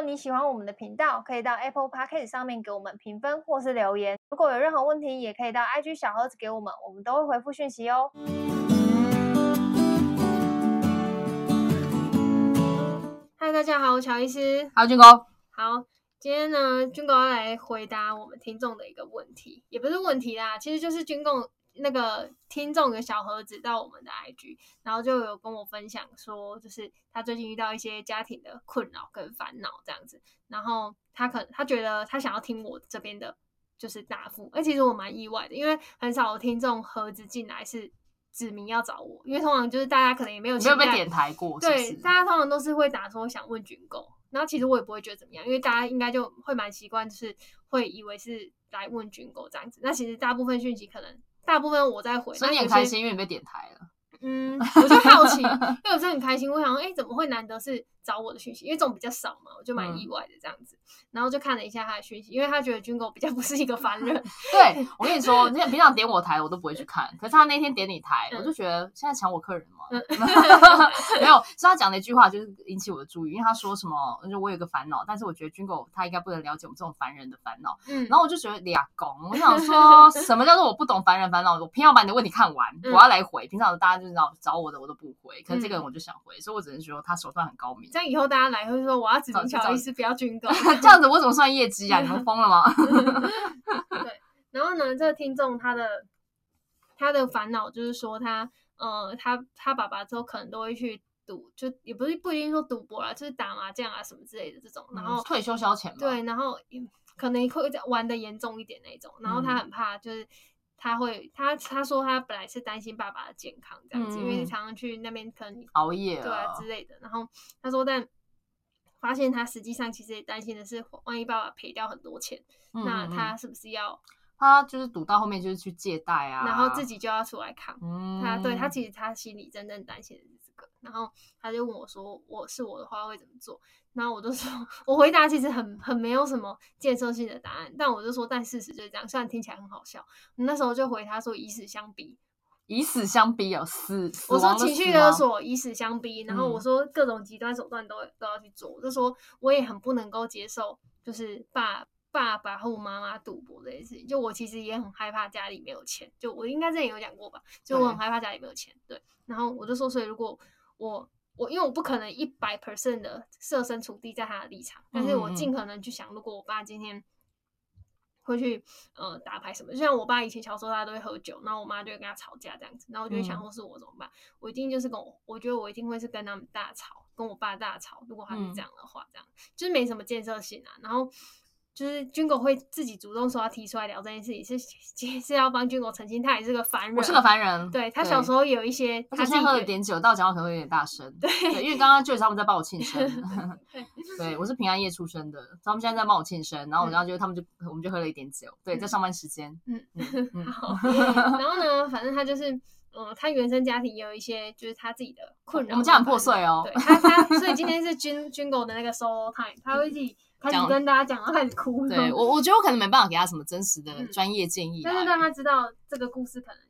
果你喜欢我们的频道，可以到 Apple Podcast 上面给我们评分或是留言。如果有任何问题，也可以到 IG 小盒子给我们，我们都会回复讯息哦。嗨，大家好，我乔医师。好，军哥。好，今天呢，军哥要来回答我们听众的一个问题，也不是问题啦，其实就是军哥。那个听众的小盒子到我们的 IG，然后就有跟我分享说，就是他最近遇到一些家庭的困扰跟烦恼这样子，然后他可他觉得他想要听我这边的，就是答复。哎，其实我蛮意外的，因为很少有听众盒子进来是指名要找我，因为通常就是大家可能也没有没有被点台过，对？大家通常都是会打说想问军购，然后其实我也不会觉得怎么样，因为大家应该就会蛮习惯，就是会以为是来问军购这样子。那其实大部分讯息可能。大部分我在回，所以你很开心，因为你被点台了。嗯，我就好奇，因为我真的很开心。我想说，哎、欸，怎么会难得是找我的讯息？因为这种比较少嘛，我就蛮意外的这样子。嗯、然后就看了一下他的讯息，因为他觉得军狗比较不是一个凡人。对，我跟你说，你平常点我台我都不会去看，可是他那天点你台，嗯、我就觉得现在抢我客人嘛。嗯、没有，是他讲了一句话就是引起我的注意，因为他说什么，就我有个烦恼，但是我觉得军狗他应该不能了解我们这种凡人的烦恼。嗯，然后我就觉得俩公，我想说什么叫做我不懂凡人烦恼？我偏要把你的问题看完，嗯、我要来回。平常的大家就是找找我的我。都不回，可是这个人我就想回，嗯、所以我只能说他手段很高明。这样以后大家来会说我要指名乔医师，不要军购。这样子我怎么算业绩啊？你们疯了吗？对，然后呢，这个听众他的他的烦恼就是说他呃他他爸爸之后可能都会去赌，就也不是不一定说赌博啦，就是打麻将啊什么之类的这种。然后、嗯、退休消遣嘛。对，然后可能会玩的严重一点那种，然后他很怕就是。他会，他他说他本来是担心爸爸的健康这样子，嗯、因为常常去那边可能熬夜对啊之类的。然后他说，但发现他实际上其实也担心的是，万一爸爸赔掉很多钱，嗯、那他是不是要他就是赌到后面就是去借贷啊，然后自己就要出来扛。嗯、他对他其实他心里真正担心的。然后他就问我说：“我是我的话会怎么做？”然后我就说，我回答其实很很没有什么建设性的答案，但我就说，但事实就是这样。虽然听起来很好笑，那时候就回他说，以死相逼，以死相逼有死。我说情绪勒索，以死相逼，然后我说各种极端手段都都要去做。我就说我也很不能够接受，就是爸爸爸和我妈妈赌博这件事情。就我其实也很害怕家里没有钱。就我应该之前有讲过吧？就我很害怕家里没有钱。对，然后我就说，所以如果我。我因为我不可能一百 percent 的设身处地在他的立场，但是我尽可能去想，如果我爸今天会去呃打牌什么，就像我爸以前小时候他都会喝酒，然后我妈就会跟他吵架这样子，然后我就会想说是我怎么办？嗯、我一定就是跟我，我觉得我一定会是跟他们大吵，跟我爸大吵。如果他是这样的话，这样、嗯、就是没什么建设性啊，然后。就是军狗会自己主动说要提出来聊这件事情，是是要帮军狗澄清，他也是个凡人。我是个凡人。对，他小时候有一些，他现在喝了点酒，到讲话可能会有点大声。对，因为刚刚就是他们在帮我庆生。对，我是平安夜出生的，他们现在在帮我庆生，然后然后就他们就我们就喝了一点酒。对，在上班时间。嗯嗯。好。然后呢，反正他就是，嗯，他原生家庭也有一些就是他自己的困扰。我们家很破碎哦。对，他他所以今天是军军狗的那个 solo time，他会自己。开始跟大家讲，然后开始哭。对我，我觉得我可能没办法给他什么真实的专业建议，但是让他知道这个故事可能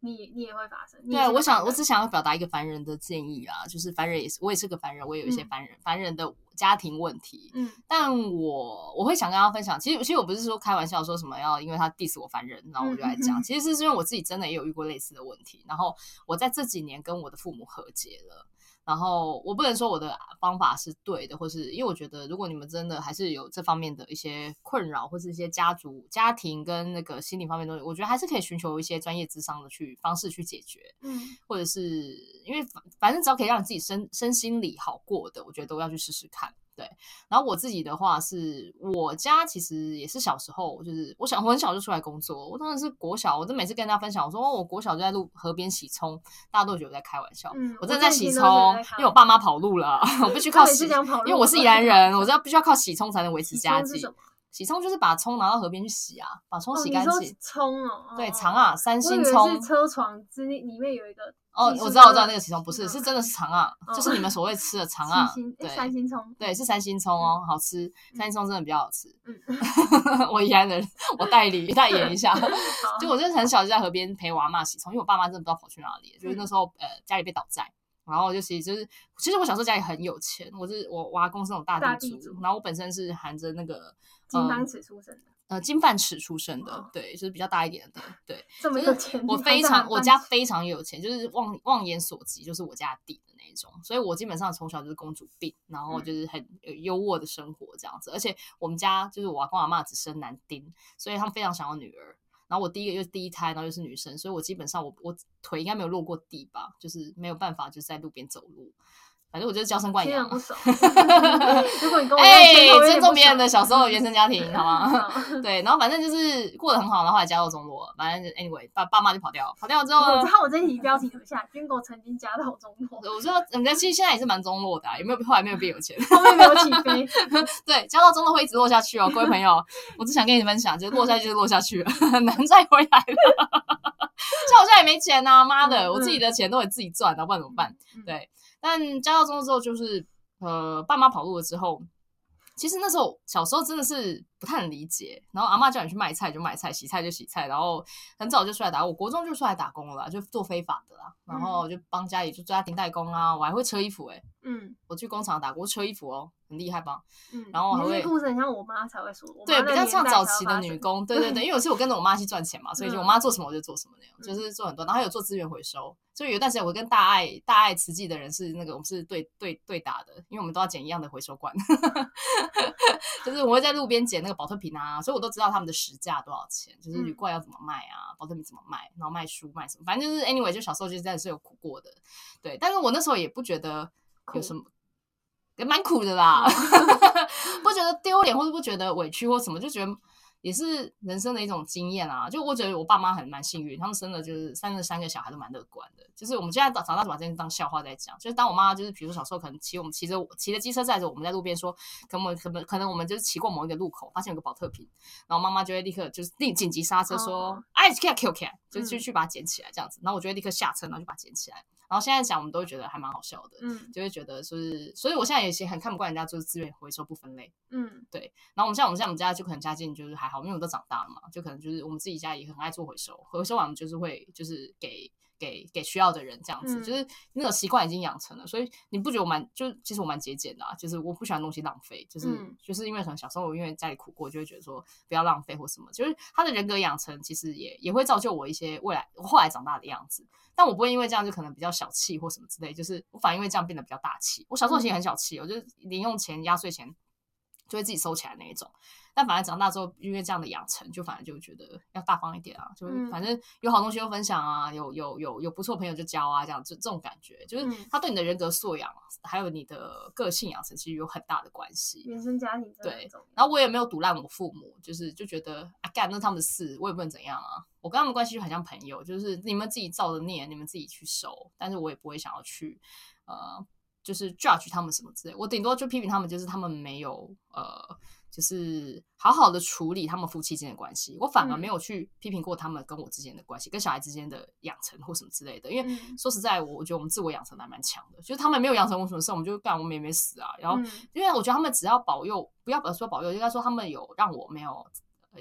你你也会发生。对，我想我只想要表达一个凡人的建议啊，就是凡人也是我也是个凡人，我也有一些凡人凡人的家庭问题。嗯，但我我会想跟他分享，其实其实我不是说开玩笑说什么要因为他 diss 我凡人，然后我就来讲，其实是因为我自己真的也有遇过类似的问题，然后我在这几年跟我的父母和解了。然后我不能说我的方法是对的，或是因为我觉得，如果你们真的还是有这方面的一些困扰，或是一些家族、家庭跟那个心理方面的东西，我觉得还是可以寻求一些专业智商的去方式去解决。嗯，或者是因为反反正只要可以让你自己身身心里好过的，我觉得都要去试试看。对，然后我自己的话是，我家其实也是小时候，就是我小我很小就出来工作，我当时是国小，我就每次跟大家分享，我说哦，我国小就在路河边洗葱，大家都觉得我在开玩笑，嗯、我真的在洗葱，因为我爸妈跑路了，我必须靠洗，因为我是宜兰 人，我知道必须要靠洗葱才能维持家计。洗葱就是把葱拿到河边去洗啊，把葱洗干净。葱哦，对，长啊，三星葱。是车床之里里面有一个。哦，我知道，我知道那个洗葱不是，是真的是长啊，就是你们所谓吃的长啊。对，三星葱。对，是三星葱哦，好吃。三星葱真的比较好吃。嗯。我宜兰人，我代理代言一下。就我真的很小就在河边陪我阿嬷洗葱，因为我爸妈真的不知道跑去哪里，就是那时候呃家里被倒债。然后就其实就是，其实我小时候家里很有钱，我是我我阿公是那种大地主，地主然后我本身是含着那个金汤匙出生的。呃，金饭匙出生的，哦、对，就是比较大一点的，对。这么有钱，我非常，我家非常有钱，就是望望眼所及，就是我家地的那一种。所以我基本上从小就是公主病，然后就是很优渥的生活这样子。嗯、而且我们家就是我阿公阿妈只生男丁，所以他们非常想要女儿。然后我第一个又是第一胎，然后又是女生，所以我基本上我我腿应该没有落过地吧，就是没有办法就是在路边走路。反正我就是娇生惯养。如果你跟我哎，尊重别人的小时候的原生家庭，好吗？对，然后反正就是过得很好，然后后来家道中落，反正 anyway，爸爸妈就跑掉，跑掉之后，我知道我这题标题怎么下，军狗曾经家道中落。我说人家其实现在也是蛮中落的，有没有？后来没有变有钱，后面没有起飞。对，家到中落会一直落下去哦，各位朋友，我只想跟你分享，就是落下去就落下去了，很难再回来了。像我现在也没钱呐，妈的，我自己的钱都得自己赚，然不然怎么办？对。但加到中之后，就是呃，爸妈跑路了之后，其实那时候小时候真的是不太能理解。然后阿妈叫你去卖菜就卖菜，洗菜就洗菜，然后很早就出来打工。我国中就出来打工了，就做非法的啦，然后就帮家里就家庭代工啊，我还会车衣服哎、欸、嗯，我去工厂打工车衣服哦。很厉害吧？嗯，然后还会故事很像我妈才会说，对，比较像早期的女工，对对对，因为有时候我跟着我妈去赚钱嘛，所以就我妈做什么我就做什么那样，就是做很多，然后还有做资源回收，所以有一段时间我跟大爱大爱慈济的人是那个我们是对对对打的，因为我们都要捡一样的回收罐，就是我会在路边捡那个宝特瓶啊，所以我都知道他们的实价多少钱，就是铝罐要怎么卖啊，保特瓶怎么卖，然后卖书卖什么，反正就是 anyway，就小时候就真的是有苦过的，对，但是我那时候也不觉得有什么。也蛮苦的啦，不觉得丢脸或者不觉得委屈或什么，就觉得也是人生的一种经验啊。就我觉得我爸妈很蛮幸运，他们生的就是生了三个小孩都蛮乐观的。就是我们现在长大就把这件事当笑话在讲。就是当我妈就是比如说小时候可能骑我们骑着骑着机车载着我们在路边说，可能可能可能我们就是骑过某一个路口，发现有个保特瓶，然后妈妈就会立刻就是立紧急刹车说，哎，Q Q Q，就就去把它捡起来这样子。然后我就会立刻下车，然后就把它捡起来。然后现在讲，我们都会觉得还蛮好笑的，嗯，就会觉得说是，所以我现在也是很看不惯人家做资源回收不分类，嗯，对。然后我们像我们像我们家就可能家境就是还好，因为我们都长大了嘛，就可能就是我们自己家也很爱做回收，回收完我们就是会就是给给给需要的人这样子，嗯、就是那种习惯已经养成了，所以你不觉得我蛮就其实我蛮节俭的，啊，就是我不喜欢东西浪费，就是、嗯、就是因为可能小时候我因为家里苦过，就会觉得说不要浪费或什么，就是他的人格养成其实也也会造就我一些未来我后来长大的样子。但我不会因为这样就可能比较小气或什么之类，就是我反而因为这样变得比较大气。我小时候其实很小气，我就零用钱、压岁钱就会自己收起来那一种。但反而长大之后，因为这样的养成，就反正就觉得要大方一点啊，就反正有好东西就分享啊，有有有有不错朋友就交啊，这样就这种感觉，就是他对你的人格素养还有你的个性养成其实有很大的关系。原生家庭对，然后我也没有堵烂我父母，就是就觉得啊干那他们的事，我也不能怎样啊。我跟他们关系就很像朋友，就是你们自己造的孽，你们自己去收，但是我也不会想要去呃，就是 judge 他们什么之类，我顶多就批评他们，就是他们没有呃。就是好好的处理他们夫妻之间的关系，我反而没有去批评过他们跟我之间的关系，嗯、跟小孩之间的养成或什么之类的。因为说实在，我我觉得我们自我养成还蛮强的，就是他们没有养成我什么事，我们就干，我们也没死啊。然后，因为我觉得他们只要保佑，不要说保佑，应该说他们有让我没有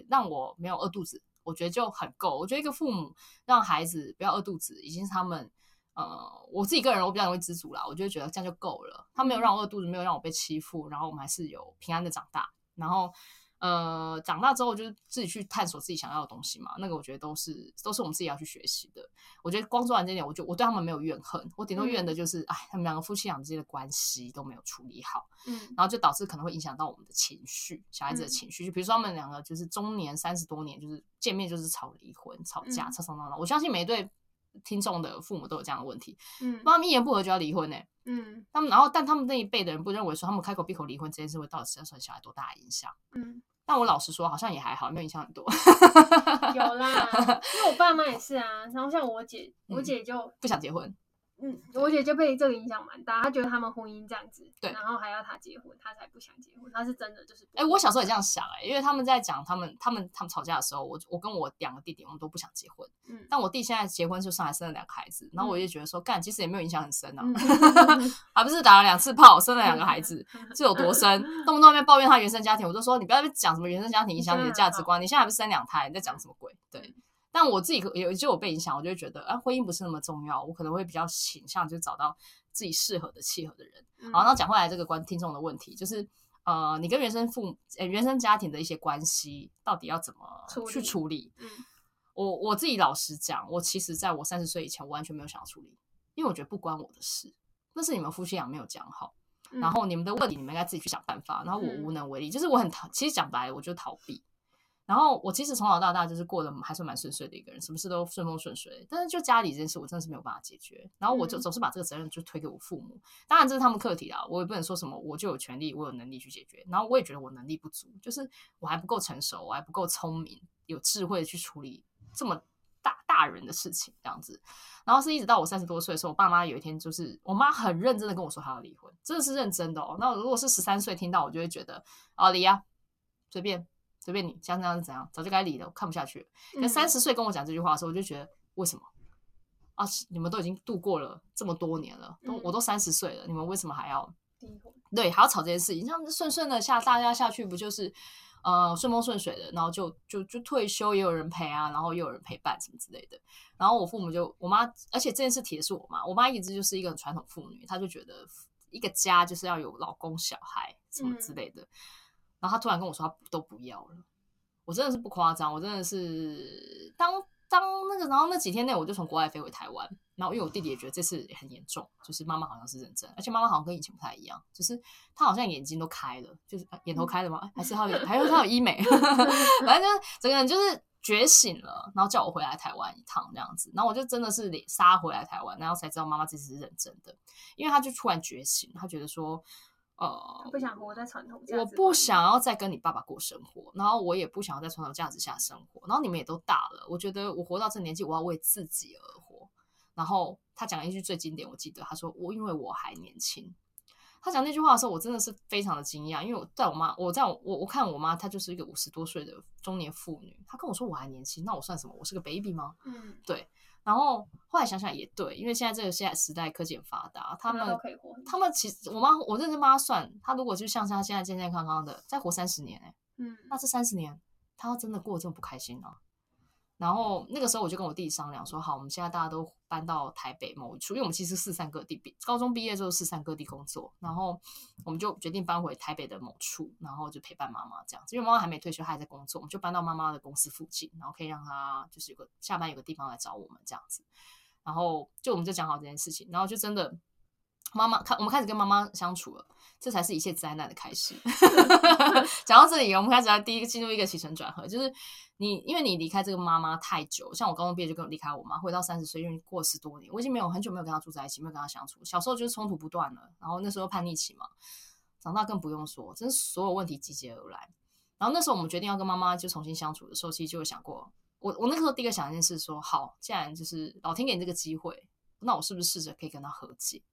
让我没有饿肚子，我觉得就很够。我觉得一个父母让孩子不要饿肚子，已经是他们呃，我自己个人我比较容易知足啦，我就觉得这样就够了。他没有让我饿肚子，没有让我被欺负，然后我们还是有平安的长大。然后，呃，长大之后就是自己去探索自己想要的东西嘛。那个我觉得都是都是我们自己要去学习的。我觉得光做完这点，我就我对他们没有怨恨，我顶多怨的就是，哎、嗯，他们两个夫妻俩之间的关系都没有处理好，嗯，然后就导致可能会影响到我们的情绪，小孩子的情绪。就比如说他们两个就是中年三十多年，就是见面就是吵离婚、吵架、吵吵闹闹。我相信每一对。听众的父母都有这样的问题，嗯，他们一言不合就要离婚呢、欸，嗯，他们然后但他们那一辈的人不认为说他们开口闭口离婚这件事会到底身上小孩多大的影响，嗯，但我老实说好像也还好，没有影响很多，有啦，因为我爸妈也是啊，然后像我姐，我姐就、嗯、不想结婚。嗯，我姐就被这个影响蛮大，她觉得他们婚姻这样子，对，然后还要她结婚，她才不想结婚。她是真的就是，哎、欸，我小时候也这样想、欸，哎，因为他们在讲他们他们他们吵架的时候，我我跟我两个弟弟，我们都不想结婚。嗯，但我弟现在结婚就上来生了两个孩子，然后我就觉得说，干、嗯，其实也没有影响很深啊，还不是打了两次炮，生了两个孩子，这有多深？动不动在那边抱怨他原生家庭，我就说你不要讲什么原生家庭影响你的价值观，你现在还不是生两胎，你在讲什么鬼？对。但我自己有就有被影响，我就会觉得啊，婚姻不是那么重要，我可能会比较倾向就找到自己适合的、契合的人。嗯、好，那讲回来这个观听众的问题，就是呃，你跟原生父母、呃、原生家庭的一些关系，到底要怎么去处理？嗯，我我自己老实讲，我其实在我三十岁以前，我完全没有想要处理，因为我觉得不关我的事，那是你们夫妻俩没有讲好，嗯、然后你们的问题，你们应该自己去想办法，然后我无能为力，嗯、就是我很逃，其实讲白了，我就逃避。然后我其实从小到大就是过得还算蛮顺遂的一个人，什么事都顺风顺水。但是就家里这件事，我真的是没有办法解决。然后我就总是把这个责任就推给我父母。嗯、当然这是他们课题啊，我也不能说什么我就有权利，我有能力去解决。然后我也觉得我能力不足，就是我还不够成熟，我还不够聪明，有智慧去处理这么大大人的事情这样子。然后是一直到我三十多岁的时候，我爸妈有一天就是我妈很认真的跟我说她要离婚，真的是认真的哦。那如果是十三岁听到，我就会觉得啊离啊，随便。随便你，像这样是怎样？早就该离了，我看不下去了。那三十岁跟我讲这句话的时候，我就觉得为什么啊？你们都已经度过了这么多年了，都我都三十岁了，你们为什么还要对还要吵这件事情？像顺顺的下大家下去，不就是呃顺风顺水的，然后就就就退休也有人陪啊，然后又有人陪伴什么之类的。然后我父母就我妈，而且这件事提的是我妈，我妈一直就是一个很传统妇女，她就觉得一个家就是要有老公小孩什么之类的。嗯他突然跟我说，他都不要了。我真的是不夸张，我真的是当当那个，然后那几天内，我就从国外飞回台湾。然后因为我弟弟也觉得这次很严重，就是妈妈好像是认真，而且妈妈好像跟以前不太一样，就是她好像眼睛都开了，就是眼头开了吗？还是她有还有她有医美？反正就是整个人就是觉醒了，然后叫我回来台湾一趟这样子。然后我就真的是杀回来台湾，然后才知道妈妈这次是认真的，因为她就突然觉醒，她觉得说。呃，不想活在传统，我不想要再跟你爸爸过生活，然后我也不想要在传统价值下生活，然后你们也都大了，我觉得我活到这年纪，我要为自己而活。然后他讲了一句最经典，我记得他说：“我因为我还年轻。”他讲那句话的时候，我真的是非常的惊讶，因为我在我妈，我在我我看我妈，她就是一个五十多岁的中年妇女，她跟我说我还年轻，那我算什么？我是个 baby 吗？嗯，对。然后后来想想也对，因为现在这个现在时代科技很发达，他们他们其实我妈我认真帮他算，他如果就像她现在健健康康的再活三十年，欸，嗯，那这三十年他要真的过得这么不开心呢，啊？然后那个时候我就跟我弟弟商量说，好，我们现在大家都搬到台北某一处，因为我们其实四散各地，毕高中毕业之后四散各地工作，然后我们就决定搬回台北的某处，然后就陪伴妈妈这样子。因为妈妈还没退休，她还在工作，我们就搬到妈妈的公司附近，然后可以让她就是有个下班有个地方来找我们这样子。然后就我们就讲好这件事情，然后就真的妈妈开我们开始跟妈妈相处了，这才是一切灾难的开始。讲到这里，我们开始来第一个进入一个起承转合，就是。你因为你离开这个妈妈太久，像我高中毕业就跟我离开我妈，回到三十岁，因为过十多年，我已经没有很久没有跟她住在一起，没有跟她相处。小时候就是冲突不断了，然后那时候叛逆期嘛，长大更不用说，真是所有问题集结而来。然后那时候我们决定要跟妈妈就重新相处的时候，其实就有想过，我我那时候第一个想一件事说，好，既然就是老天给你这个机会，那我是不是试着可以跟她和解？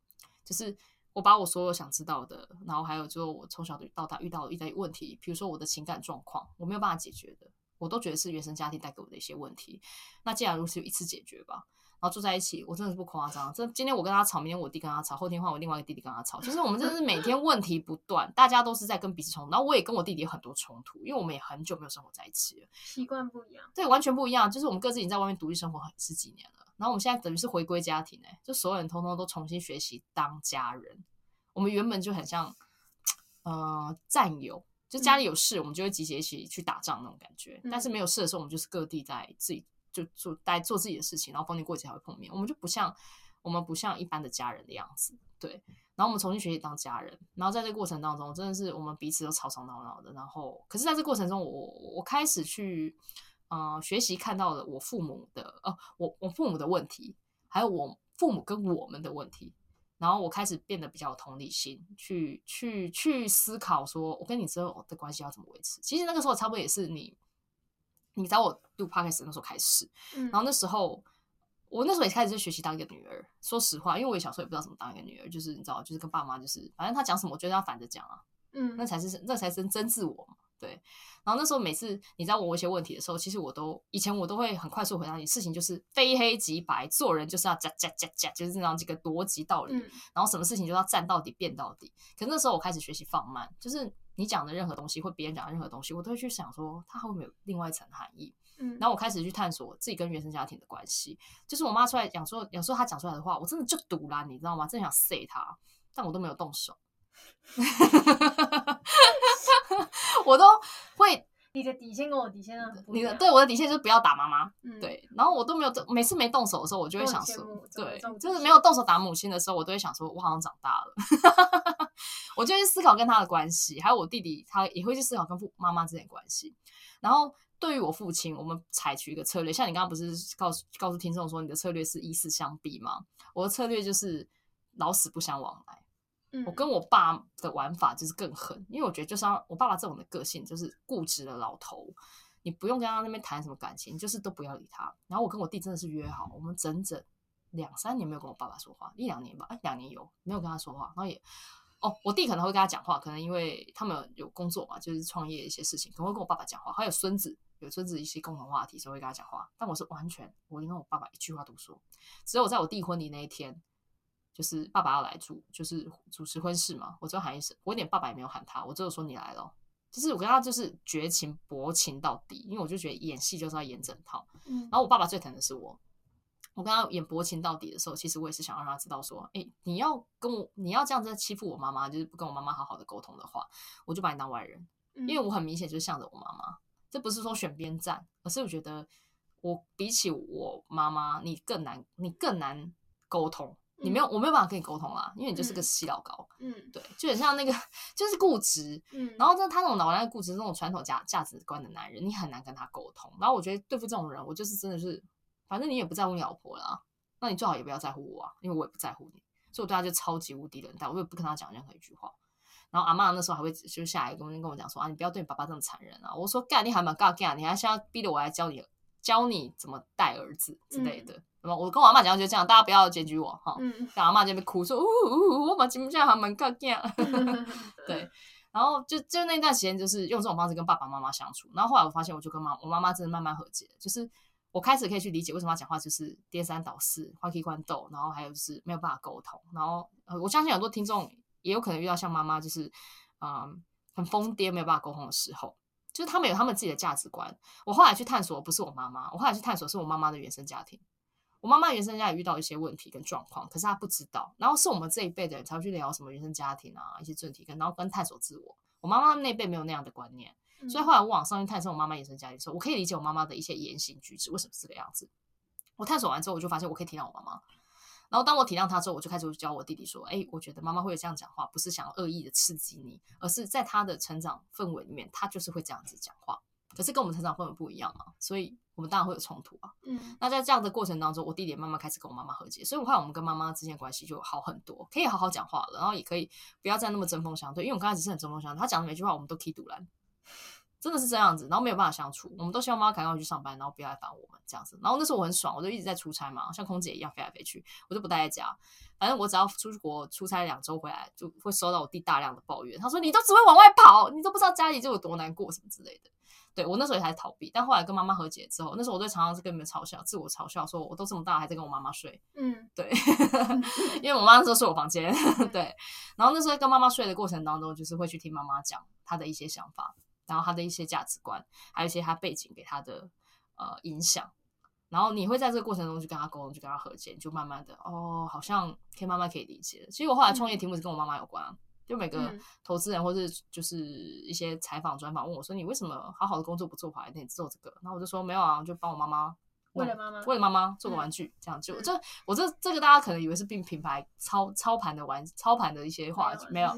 就是我把我所有想知道的，然后还有就我从小到大遇到的一些问题，比如说我的情感状况，我没有办法解决的。我都觉得是原生家庭带给我的一些问题。那既然如此，就一次解决吧。然后住在一起，我真的是不夸张。这今天我跟他吵，明天我弟跟他吵，后天换我另外一个弟弟跟他吵。其实我们真的是每天问题不断，大家都是在跟彼此冲突。然后我也跟我弟弟有很多冲突，因为我们也很久没有生活在一起了，习惯不一样。对，完全不一样。就是我们各自已经在外面独立生活很十几年了。然后我们现在等于是回归家庭，欸，就所有人通通都重新学习当家人。我们原本就很像，呃，战友。就家里有事，我们就会集结一起去打仗那种感觉。嗯、但是没有事的时候，我们就是各地在自己就做待做自己的事情，然后逢年过节还会碰面。我们就不像我们不像一般的家人的样子，对。然后我们重新学习当家人，然后在这个过程当中，真的是我们彼此都吵吵闹闹的。然后，可是在这个过程中，我我开始去呃学习看到了我父母的呃我我父母的问题，还有我父母跟我们的问题。然后我开始变得比较有同理心，去去去思考，说我跟你之后的关系要怎么维持。其实那个时候差不多也是你，你找我录 podcast 那时候开始。嗯、然后那时候我那时候也开始就学习当一个女儿。说实话，因为我小时候也不知道怎么当一个女儿，就是你知道，就是跟爸妈就是，反正他讲什么，我觉得要反着讲啊。嗯，那才是那才是真自我嘛。对，然后那时候每次你在问我一些问题的时候，其实我都以前我都会很快速回答你，事情就是非黑即白，做人就是要讲讲讲讲，就是这样几个逻辑道理，嗯、然后什么事情就要站到底变到底。可是那时候我开始学习放慢，就是你讲的任何东西或别人讲的任何东西，我都会去想说，它会不会有另外一层含义？嗯，然后我开始去探索自己跟原生家庭的关系。就是我妈出来讲说，有时候她讲出来的话，我真的就赌烂，你知道吗？真的想塞她，但我都没有动手。我都会。你的底线跟我底线啊，你的对我的底线就是不要打妈妈，嗯，对，然后我都没有，每次没动手的时候，我就会想说，对，就是没有动手打母亲的时候，我都会想说，我好像长大了，我就去思考跟他的关系，还有我弟弟，他也会去思考跟父妈妈之间的关系。然后对于我父亲，我们采取一个策略，像你刚刚不是告诉告诉听众说，你的策略是以死相逼吗？我的策略就是老死不相往来。我跟我爸的玩法就是更狠，因为我觉得就像我爸爸这种的个性，就是固执的老头，你不用跟他那边谈什么感情，就是都不要理他。然后我跟我弟真的是约好，我们整整两三年没有跟我爸爸说话，一两年吧，哎，两年有没有跟他说话？然后也哦，我弟可能会跟他讲话，可能因为他们有工作嘛，就是创业一些事情，可能会跟我爸爸讲话。还有孙子，有孙子一些共同话题，所以会跟他讲话。但我是完全，我连跟我爸爸一句话都不说，只有在我弟婚礼那一天。就是爸爸要来主，就是主持婚事嘛。我只有喊一声，我连爸爸也没有喊他，我只有说你来了。就是我跟他就是绝情薄情到底，因为我就觉得演戏就是要演整套。嗯，然后我爸爸最疼的是我，我跟他演薄情到底的时候，其实我也是想让他知道说，哎、欸，你要跟我，你要这样子欺负我妈妈，就是不跟我妈妈好好的沟通的话，我就把你当外人。因为我很明显就是向着我妈妈，这不是说选边站，而是我觉得我比起我妈妈，你更难，你更难沟通。你没有，我没有办法跟你沟通啦，因为你就是个死老高。嗯，对，就很像那个，就是固执。嗯，然后呢，他那种脑袋固执、那种传统价价值观的男人，你很难跟他沟通。然后我觉得对付这种人，我就是真的是，反正你也不在乎你老婆啦，那你最好也不要在乎我啊，因为我也不在乎你，所以我对他就超级无敌冷淡，我也不跟他讲任何一句话。然后阿妈那时候还会就下来跟跟我讲说啊，你不要对你爸爸这么残忍啊。我说干，你还蛮尬干，你还现在逼着我来教你教你怎么带儿子之类的。嗯我跟我阿妈讲就这样，大家不要检举我哈。嗯，跟阿妈这边哭说，呜呜呜，我把节目下还蛮干干。对，然后就就那段时间，就是用这种方式跟爸爸妈妈相处。然后后来我发现，我就跟妈我妈妈真的慢慢和解，就是我开始可以去理解为什么要讲话就是颠三倒四、换气换斗，然后还有就是没有办法沟通。然后呃，我相信很多听众也有可能遇到像妈妈，就是嗯很疯癫、没有办法沟通的时候，就是他们有他们自己的价值观。我后来去探索，不是我妈妈，我后来去探索是我妈妈的原生家庭。我妈妈原生家也遇到一些问题跟状况，可是她不知道。然后是我们这一辈的人才会去聊什么原生家庭啊，一些问题跟然后跟探索自我。我妈妈那辈没有那样的观念，所以后来我往上去探索我妈妈原生家庭的时候，我可以理解我妈妈的一些言行举止为什么是这个样子。我探索完之后，我就发现我可以体谅我妈妈。然后当我体谅他之后，我就开始教我弟弟说：“哎，我觉得妈妈会有这样讲话，不是想要恶意的刺激你，而是在他的成长氛围里面，他就是会这样子讲话。可是跟我们成长氛围不一样嘛，所以。”我们当然会有冲突啊，嗯，那在这样的过程当中，我弟弟慢慢开始跟我妈妈和解，所以我看我们跟妈妈之间关系就好很多，可以好好讲话了，然后也可以不要再那么针锋相对，因为我刚开始是很针锋相对，他讲的每句话我们都可以赌烂，真的是这样子，然后没有办法相处，我们都希望妈妈赶快去上班，然后不要来烦我们这样子，然后那时候我很爽，我就一直在出差嘛，像空姐一样飞来飞去，我就不待在家，反正我只要出国出差两周回来，就会收到我弟大量的抱怨，他说你都只会往外跑，你都不知道家里就有多难过什么之类的。对，我那时候也还是逃避，但后来跟妈妈和解之后，那时候我就常常是跟你们嘲笑，自我嘲笑，说我都这么大还在跟我妈妈睡。嗯，对，因为我妈那时候睡我房间。对，然后那时候跟妈妈睡的过程当中，就是会去听妈妈讲她的一些想法，然后他的一些价值观，还有一些他背景给他的呃影响，然后你会在这个过程中去跟他沟通，去跟他和解，就慢慢的哦，好像可以慢慢可以理解。其实我后来创业题目是跟我妈妈有关。嗯就每个投资人或是就是一些采访专访问我说，你为什么好好的工作不做，跑来那里做这个？然后我就说没有啊，就帮我妈妈为了妈妈为了妈妈做个玩具，这样就这我这这个大家可能以为是并品牌操操盘的玩操盘的一些话，没有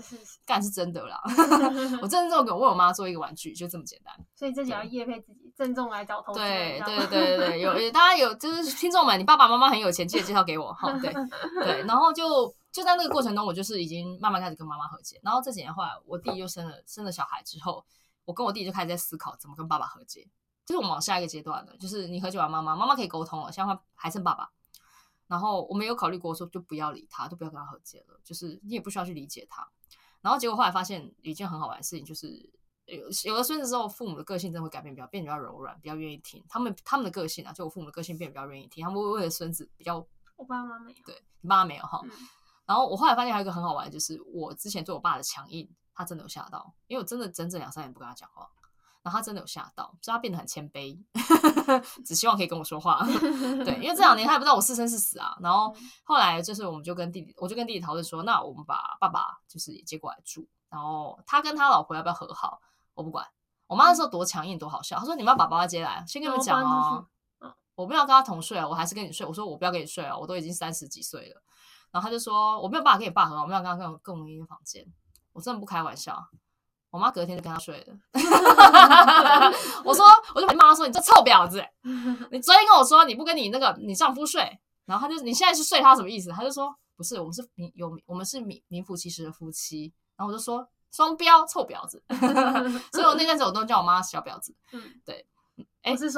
干是真的啦。我真的这么给我为我妈做一个玩具，就这么简单。所以自己要业配自己，郑重来找投资人。对对对对对，有大家有就是听众们，你爸爸妈妈很有钱，记得介绍给我哈。对 对，然后就。就在那个过程中，我就是已经慢慢开始跟妈妈和解。然后这几年后来，我弟又生了生了小孩之后，我跟我弟就开始在思考怎么跟爸爸和解。就是我们往下一个阶段了，就是你和解完妈妈，妈妈可以沟通了，现在还剩爸爸。然后我们有考虑过说，就不要理他，就不要跟他和解了，就是你也不需要去理解他。然后结果后来发现有一件很好玩的事情，就是有有了孙子之后，父母的个性真的会改变，比较变得比较柔软，比较愿意听他们他们的个性啊。就我父母的个性变得比较愿意听，他们会为了孙子比较。我爸妈没有，对，你爸妈没有哈。嗯然后我后来发现还有一个很好玩的，就是我之前对我爸的强硬，他真的有吓到，因为我真的整整两三年不跟他讲话。然后他真的有吓到，所以他变得很谦卑，只希望可以跟我说话。对，因为这两年他也不知道我是生是死啊。然后后来就是我们就跟弟弟，我就跟弟弟讨论说，那我们把爸爸就是也接过来住，然后他跟他老婆要不要和好，我不管。我妈那时候多强硬多好笑，她说你们要把爸爸接来，先跟你们讲哦，我不要跟他同睡啊，我还是跟你睡。我说我不要跟你睡啊，我都已经三十几岁了。然后他就说我没有办法跟你爸和好，我没有跟他跟共同一个房间，我真的不开玩笑。我妈隔天就跟他睡了。我说，我就跟妈妈说：“你这臭婊子！你昨天跟我说你不跟你那个你丈夫睡，然后他就你现在是睡他什么意思？”他就说：“不是，我们是名有我们是名名副其实的夫妻。”然后我就说：“双标，臭婊子！” 所以我那阵子我都叫我妈小婊子。嗯，对。哎，听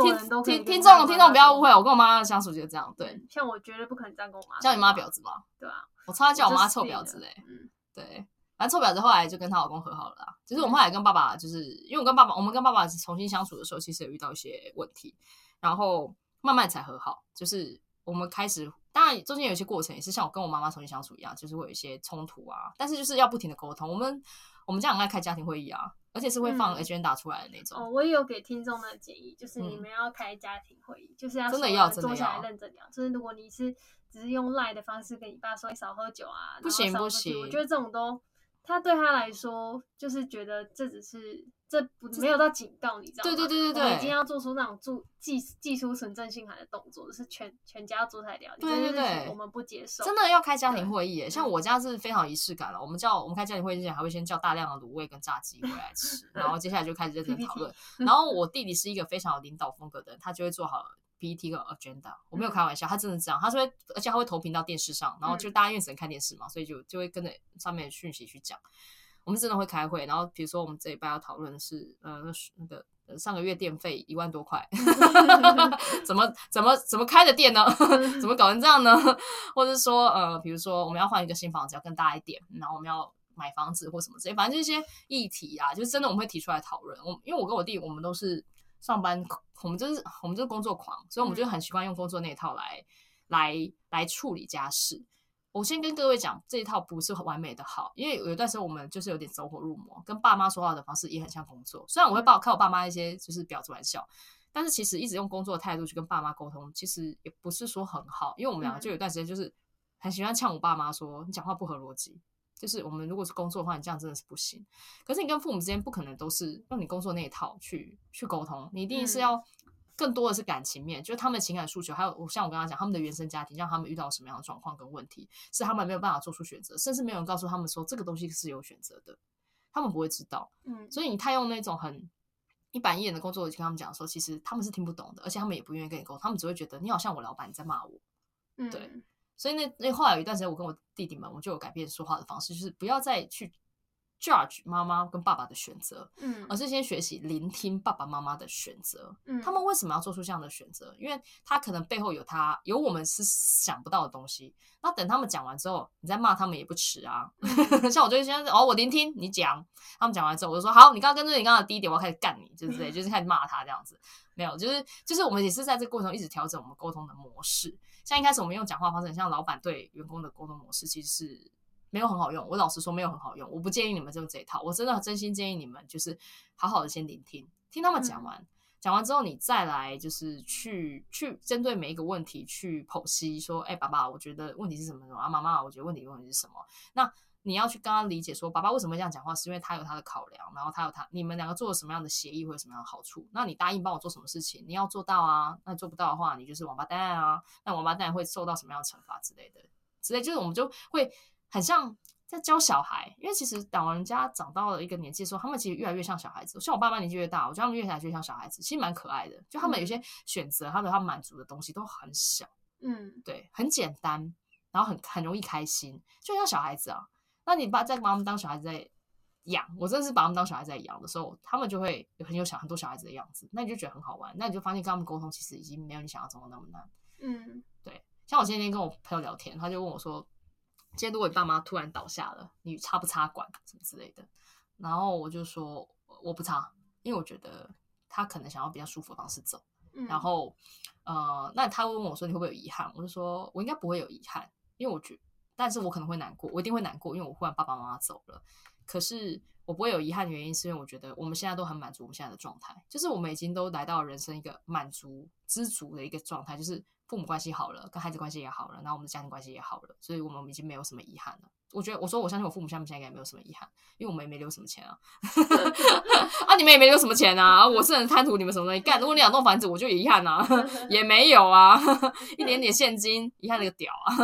听听众听众不要误会，我跟我妈相处就是这样。对，像我绝对不可能这样跟我妈叫你妈婊子吗？对啊，我超爱叫我妈臭婊子嘞。嗯，对。反正臭婊子后来就跟她老公和好了啦。其实我们后来跟爸爸，就是因为我跟爸爸，我们跟爸爸重新相处的时候，其实有遇到一些问题，然后慢慢才和好。就是我们开始，当然中间有一些过程，也是像我跟我妈妈重新相处一样，就是会有一些冲突啊。但是就是要不停的沟通。我们我们家很爱开家庭会议啊，而且是会放 agenda 出来的那种。哦，我也有给听众的建议，就是你们要开家庭会议，就是要真的要坐下来认真聊。就是如果你是只是用赖的方式跟你爸说你少喝酒啊，不行不行，我觉得这种都。他对他来说，就是觉得这只是这不没有到警告，你知道吗？对对对对对，已经要做出那种注寄寄出纯正信函的动作，是全全家坐下来聊。对对对，我们不接受。真的要开家庭会议耶，像我家是非常仪式感了。我们叫我们开家庭会议之前，还会先叫大量的卤味跟炸鸡回来吃，然后接下来就开始认真讨论。然后我弟弟是一个非常有领导风格的人，他就会做好。PPT 和 agenda，我没有开玩笑，他真的这样，他是会，而且他会投屏到电视上，然后就大家因为只能看电视嘛，所以就就会跟着上面的讯息去讲。我们真的会开会，然后比如说我们这礼拜要讨论的是，呃，那个上个月电费一万多块，怎么怎么怎么开的店呢？怎么搞成这样呢？或者说，呃，比如说我们要换一个新房子，要更大一点，然后我们要买房子或什么之类，反正这些议题啊，就是真的我们会提出来讨论。我因为我跟我弟，我们都是。上班，我们就是我们就是工作狂，所以我们就很习惯用工作那一套来、嗯、来来处理家事。我先跟各位讲，这一套不是很完美的好，因为有一段时间我们就是有点走火入魔，跟爸妈说话的方式也很像工作。虽然我会抱开我爸妈一些就是婊子玩笑，但是其实一直用工作的态度去跟爸妈沟通，其实也不是说很好。因为我们两个就有一段时间就是很喜欢呛我爸妈说，你讲话不合逻辑。就是我们如果是工作的话，你这样真的是不行。可是你跟父母之间不可能都是用你工作那一套去去沟通，你一定是要更多的是感情面，嗯、就是他们的情感诉求，还有我像我刚刚讲他们的原生家庭，让他们遇到什么样的状况跟问题，是他们没有办法做出选择，甚至没有人告诉他们说这个东西是有选择的，他们不会知道。嗯，所以你太用那种很一板一眼的工作去跟他们讲说，其实他们是听不懂的，而且他们也不愿意跟你沟通，他们只会觉得你好像我老板你在骂我。嗯，对。所以那那后来有一段时间，我跟我弟弟们，我就有改变说话的方式，就是不要再去 judge 妈妈跟爸爸的选择，嗯，而是先学习聆听爸爸妈妈的选择，嗯，他们为什么要做出这样的选择？因为他可能背后有他有我们是想不到的东西。那等他们讲完之后，你再骂他们也不迟啊。嗯、像我就现在哦，我聆听你讲，他们讲完之后，我就说好，你刚刚跟着你刚刚的第一点，我要开始干你，就是对，就是开始骂他这样子。没有，就是就是我们也是在这个过程中一直调整我们沟通的模式。像一开始我们用讲话方式，很像老板对员工的沟通模式，其实是没有很好用。我老实说，没有很好用。我不建议你们用这一套。我真的真心建议你们，就是好好的先聆听，听他们讲完，讲、嗯、完之后，你再来就是去去针对每一个问题去剖析，说，哎、欸，爸爸，我觉得问题是什么什么啊？妈妈，我觉得问题问题是什么？那。你要去跟他理解说，爸爸为什么会这样讲话，是因为他有他的考量，然后他有他，你们两个做了什么样的协议会有什么样的好处？那你答应帮我做什么事情，你要做到啊。那做不到的话，你就是王八蛋啊。那王八蛋会受到什么样的惩罚之类的？之类就是我们就会很像在教小孩，因为其实老人家长到了一个年纪的时候，他们其实越来越像小孩子。像我爸妈年纪越大，我觉得他们越来越像小孩子，其实蛮可爱的。就他们有些选择，他们他满足的东西都很小，嗯，对，很简单，然后很很容易开心，就像小孩子啊。那你把在把他们当小孩子在养，我真的是把他们当小孩子在养的时候，他们就会有很有小很多小孩子的样子，那你就觉得很好玩，那你就发现跟他们沟通其实已经没有你想象中的那么难。嗯，对。像我今天跟我朋友聊天，他就问我说：“今天如果你爸妈突然倒下了，你插不插管什么之类的？”然后我就说：“我不插，因为我觉得他可能想要比较舒服的方式走。嗯”然后呃，那他问我说：“你会不会有遗憾？”我就说：“我应该不会有遗憾，因为我觉得。”但是我可能会难过，我一定会难过，因为我忽然爸爸妈妈走了。可是我不会有遗憾的原因，是因为我觉得我们现在都很满足我们现在的状态，就是我们已经都来到人生一个满足、知足的一个状态，就是父母关系好了，跟孩子关系也好了，然后我们的家庭关系也好了，所以我们已经没有什么遗憾了。我觉得，我说我相信我父母现在现在应该也没有什么遗憾，因为我们也没留什么钱啊，啊，你们也没留什么钱啊，我是很贪图你们什么东西干。如果你两栋房子，我就有遗憾啊，也没有啊，一点点现金，遗憾那个屌啊，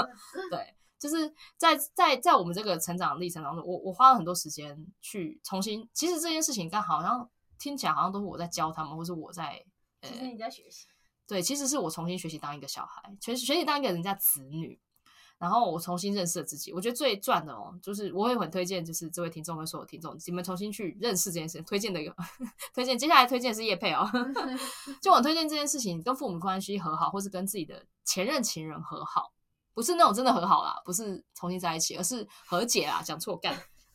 对。就是在在在我们这个成长历程当中，我我花了很多时间去重新。其实这件事情，刚好像听起来好像都是我在教他们，或是我在，其实你在学习。对，其实是我重新学习当一个小孩，学学习当一个人家子女，然后我重新认识了自己。我觉得最赚的哦，就是我会很推荐，就是这位听众跟所有听众，你们重新去认识这件事情。推荐的一个 推荐，接下来推荐是叶佩哦，就我推荐这件事情，跟父母关系和好，或是跟自己的前任情人和好。不是那种真的和好啦，不是重新在一起，而是和解啦。讲错干，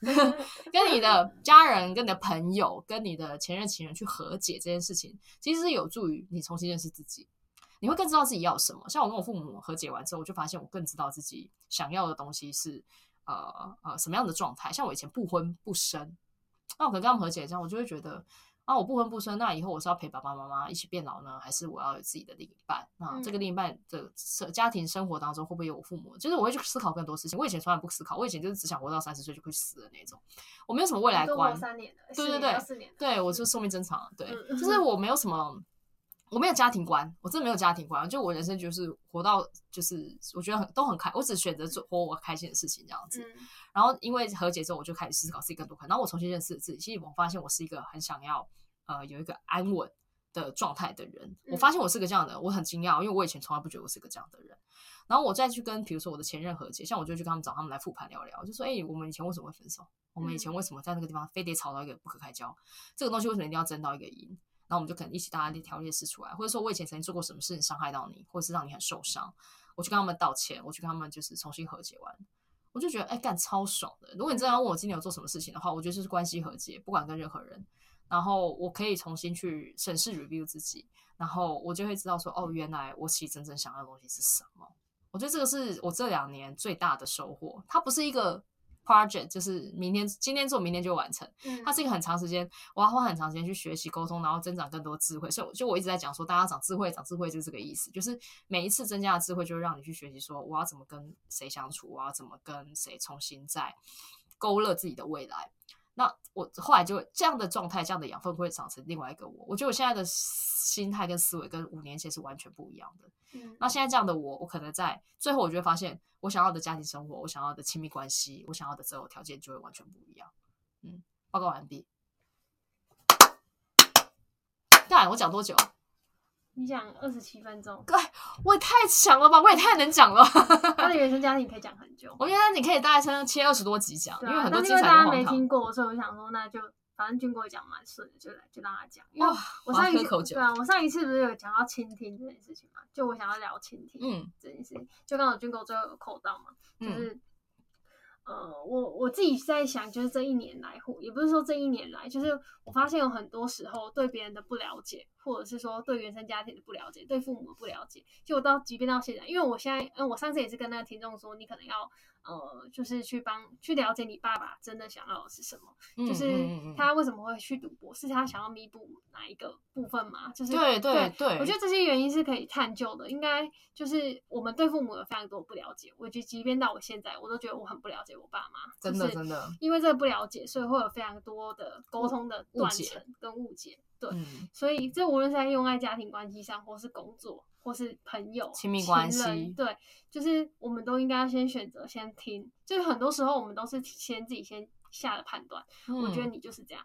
跟你的家人、跟你的朋友、跟你的前任情人去和解这件事情，其实是有助于你重新认识自己。你会更知道自己要什么。像我跟我父母和解完之后，我就发现我更知道自己想要的东西是呃呃什么样的状态。像我以前不婚不生，那我可能跟他们和解这样，我就会觉得。啊，我不婚不生，那以后我是要陪爸爸妈妈一起变老呢，还是我要有自己的另一半？那这个另一半的家庭生活当中会不会有我父母？就是我会去思考更多事情。我以前从来不思考，我以前就是只想活到三十岁就会死的那种，我没有什么未来观。三年对对对，对我就寿命真长。对，就是我没有什么。我没有家庭观，我真的没有家庭观。就我人生就是活到，就是我觉得很都很开，我只选择做活我开心的事情这样子。嗯、然后因为和解之后，我就开始思考自己更多。然后我重新认识自己，其实我发现我是一个很想要呃有一个安稳的状态的人。我发现我是个这样的，我很惊讶，因为我以前从来不觉得我是个这样的人。然后我再去跟比如说我的前任和解，像我就去跟他们找他们来复盘聊聊，就说哎、欸，我们以前为什么会分手？我们以前为什么在那个地方非得吵到一个不可开交？这个东西为什么一定要争到一个赢？然后我们就可能一起大家列条列式出来，或者说我以前曾经做过什么事情伤害到你，或者是让你很受伤，我去跟他们道歉，我去跟他们就是重新和解完，我就觉得哎干超爽的。如果你真的要问我今年有做什么事情的话，我觉得就是关系和解，不管跟任何人，然后我可以重新去审视 review 自己，然后我就会知道说哦，原来我其实真正想要的东西是什么。我觉得这个是我这两年最大的收获，它不是一个。project 就是明天今天做，明天就完成。它是一个很长时间，我要花很长时间去学习沟通，然后增长更多智慧。所以，就我一直在讲说，大家长智慧，长智慧就是这个意思。就是每一次增加的智慧，就会让你去学习说，我要怎么跟谁相处，我要怎么跟谁重新再勾勒自己的未来。那我后来就这样的状态，这样的养分会长成另外一个我。我觉得我现在的心态跟思维跟五年前是完全不一样的。嗯，那现在这样的我，我可能在最后，我就会发现。我想要的家庭生活，我想要的亲密关系，我想要的择偶条件就会完全不一样。嗯，报告完毕。干，我讲多久？你讲二十七分钟。对，我也太强了吧！我也太能讲了。他的原生家庭可以讲很久。我觉得你可以大概切切二十多集讲，啊、因为很多精彩的大家没听过，所以我想说，那就。反正军哥讲蛮顺的，就来就让他讲。因为我上一次对啊，我上一次不是有讲到倾听这件事情嘛？就我想要聊倾听嗯这件事情，嗯、就刚好军哥最后有扣到嘛，就是。呃，我我自己在想，就是这一年来，或也不是说这一年来，就是我发现有很多时候对别人的不了解，或者是说对原生家庭的不了解，对父母的不了解，就我到即便到现在，因为我现在，嗯，我上次也是跟那个听众说，你可能要呃，就是去帮去了解你爸爸真的想要的是什么，就是他为什么会去赌博，是他想要弥补哪一个部分嘛？就是对对对，我觉得这些原因是可以探究的，应该就是我们对父母有非常多不了解，我觉得即便到我现在，我都觉得我很不了解。我爸妈真的真的，因为这个不了解，所以会有非常多的沟通的断层跟误解。对，所以这无论是在用在家庭关系上，或是工作，或是朋友、亲密关系，对，就是我们都应该要先选择先听。就是很多时候我们都是先自己先下的判断，我觉得你就是这样，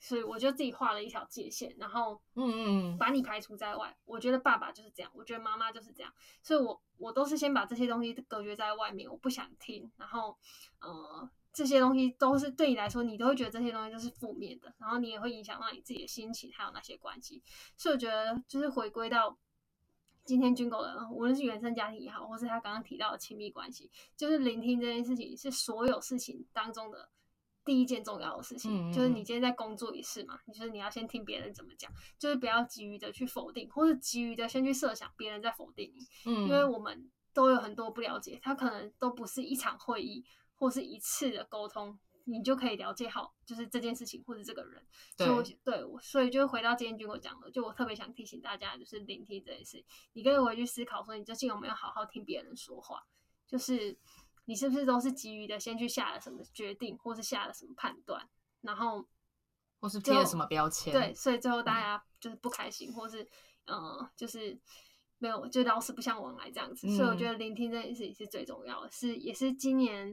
所以我就自己画了一条界限，然后嗯嗯，把你排除在外。我觉得爸爸就是这样，我觉得妈妈就是这样，所以我。我都是先把这些东西隔绝在外面，我不想听。然后，呃，这些东西都是对你来说，你都会觉得这些东西都是负面的，然后你也会影响到你自己的心情，还有那些关系。所以我觉得，就是回归到今天军狗的，无论是原生家庭也好，或是他刚刚提到的亲密关系，就是聆听这件事情是所有事情当中的。第一件重要的事情，嗯、就是你今天在工作也是嘛，就是你要先听别人怎么讲，就是不要急于的去否定，或是急于的先去设想别人在否定你，嗯，因为我们都有很多不了解，他可能都不是一场会议或是一次的沟通你就可以了解好，就是这件事情或者这个人。对，所以对，所以就回到今天军我讲的，就我特别想提醒大家，就是聆听这件事，你可以回去思考说，你最近有没有好好听别人说话？就是你是不是都是急于的先去下了什么决定，或是下了什么判断，然后或是贴了什么标签？对，所以最后大家就是不开心，嗯、或是嗯、呃，就是。没有，就老死不相往来这样子，嗯、所以我觉得聆听这件事情是最重要的，是也是今年，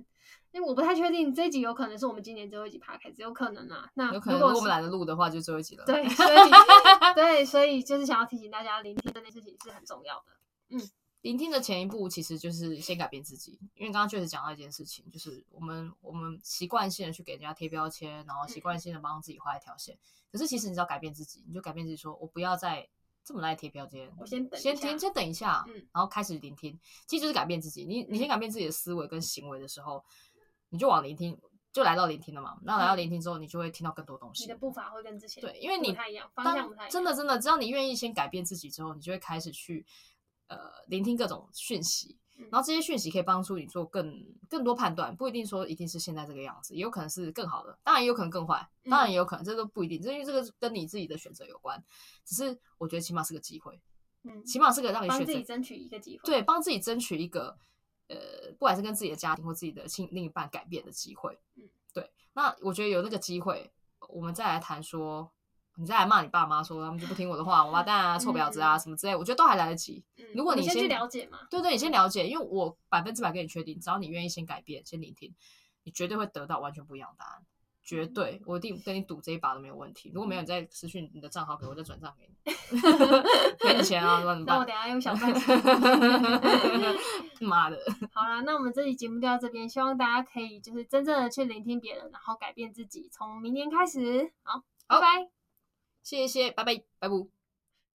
因为我不太确定这一集有可能是我们今年最后一集 podcast，有可能啊。那有可能如果我们懒得录的话，就最后一集了。对，所以 对，所以就是想要提醒大家，聆听这件事情是很重要的。嗯，聆听的前一步其实就是先改变自己，因为刚刚确实讲到一件事情，就是我们我们习惯性的去给人家贴标签，然后习惯性的帮自己画一条线。嗯、可是其实你只要改变自己，你就改变自己说，说我不要再。这么来贴标签，我先等，先听，先等一下，嗯，然后开始聆听，其实就是改变自己。你你先改变自己的思维跟行为的时候，你就往聆听，就来到聆听了嘛。那来到聆听之后，你就会听到更多东西。你的步伐会跟之前对，因为你不太一样，方向不太一样。真的真的，只要你愿意先改变自己之后，你就会开始去呃聆听各种讯息。然后这些讯息可以帮助你做更更多判断，不一定说一定是现在这个样子，也有可能是更好的，当然也有可能更坏，当然也有可能，这都不一定，因为这个跟你自己的选择有关。只是我觉得起码是个机会，嗯，起码是个让你选择，帮自己争取一个机会，对，帮自己争取一个呃，不管是跟自己的家庭或自己的亲另一半改变的机会，嗯，对。那我觉得有那个机会，我们再来谈说。你再来骂你爸妈说他们就不听我的话，王八蛋啊、臭婊子啊什么之类，我觉得都还来得及。如果你先去了解嘛，对对，你先了解，因为我百分之百跟你确定，只要你愿意先改变、先聆听，你绝对会得到完全不一样的答案。绝对，我一定跟你赌这一把都没有问题。如果没有，你再私讯你的账号给我，再转账给你，给你钱啊，那怎么办？那我等下用小费。妈的！好啦，那我们这期节目就到这边，希望大家可以就是真正的去聆听别人，然后改变自己。从明年开始，好，拜拜。谢谢，拜拜，拜拜。